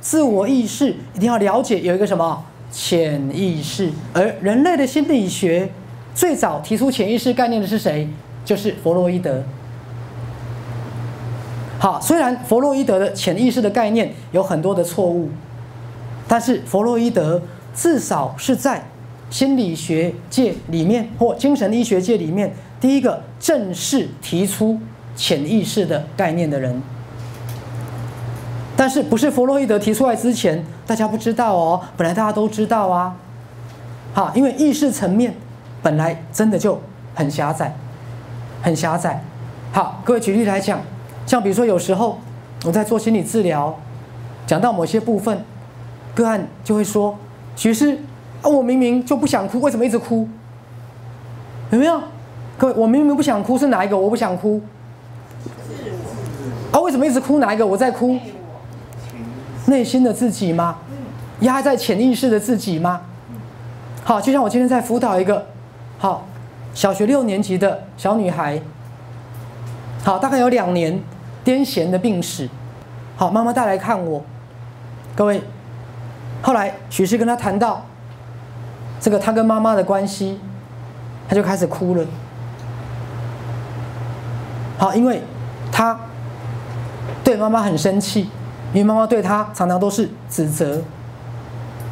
自我意识一定要了解有一个什么潜意识，而人类的心理学最早提出潜意识概念的是谁？就是弗洛伊德。好，虽然弗洛伊德的潜意识的概念有很多的错误，但是弗洛伊德至少是在心理学界里面或精神医学界里面第一个正式提出潜意识的概念的人。但是不是弗洛伊德提出来之前，大家不知道哦。本来大家都知道啊，好，因为意识层面本来真的就很狭窄，很狭窄。好，各位举例来讲，像比如说有时候我在做心理治疗，讲到某些部分，个案就会说：“徐师，啊，我明明就不想哭，为什么一直哭？有没有？各位，我明明不想哭，是哪一个？我不想哭。啊，为什么一直哭？哪一个？我在哭。”内心的自己吗？压在潜意识的自己吗？好，就像我今天在辅导一个好小学六年级的小女孩，好，大概有两年癫痫的病史。好，妈妈带来看我，各位，后来许师跟她谈到这个她跟妈妈的关系，她就开始哭了。好，因为她对妈妈很生气。因为妈妈对他常常都是指责，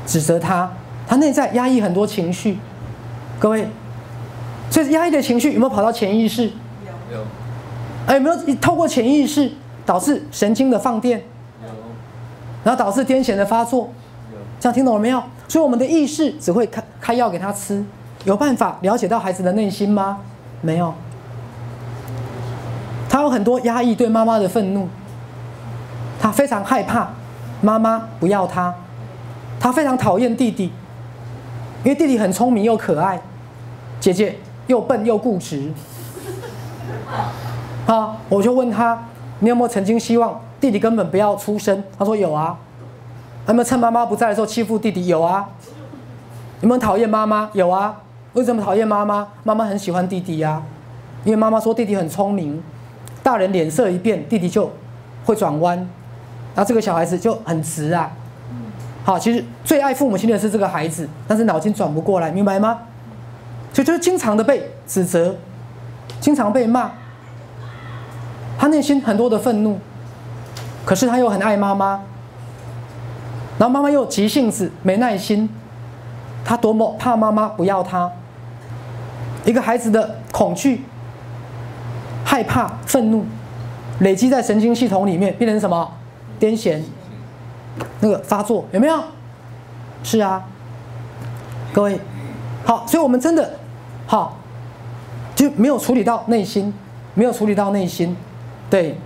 指责他，他内在压抑很多情绪，各位，所以压抑的情绪有没有跑到潜意识？有。哎，有没有透过潜意识导致神经的放电？有。然后导致癫痫的发作？有。这样听懂了没有？所以我们的意识只会开开药给他吃，有办法了解到孩子的内心吗？没有。他有很多压抑对妈妈的愤怒。他非常害怕妈妈不要他，他非常讨厌弟弟，因为弟弟很聪明又可爱，姐姐又笨又固执。啊，我就问他，你有没有曾经希望弟弟根本不要出生？他说有啊。有没有趁妈妈不在的时候欺负弟弟？有啊。有没有讨厌妈妈？有啊。为什么讨厌妈妈？妈妈很喜欢弟弟呀，因为妈妈说弟弟很聪明，大人脸色一变，弟弟就会转弯。那这个小孩子就很直啊，好，其实最爱父母亲的是这个孩子，但是脑筋转不过来，明白吗？所以就是经常的被指责，经常被骂，他内心很多的愤怒，可是他又很爱妈妈，然后妈妈又急性子、没耐心，他多么怕妈妈不要他，一个孩子的恐惧、害怕、愤怒，累积在神经系统里面，变成什么？癫痫，那个发作有没有？是啊，各位，好，所以我们真的好，就没有处理到内心，没有处理到内心，对，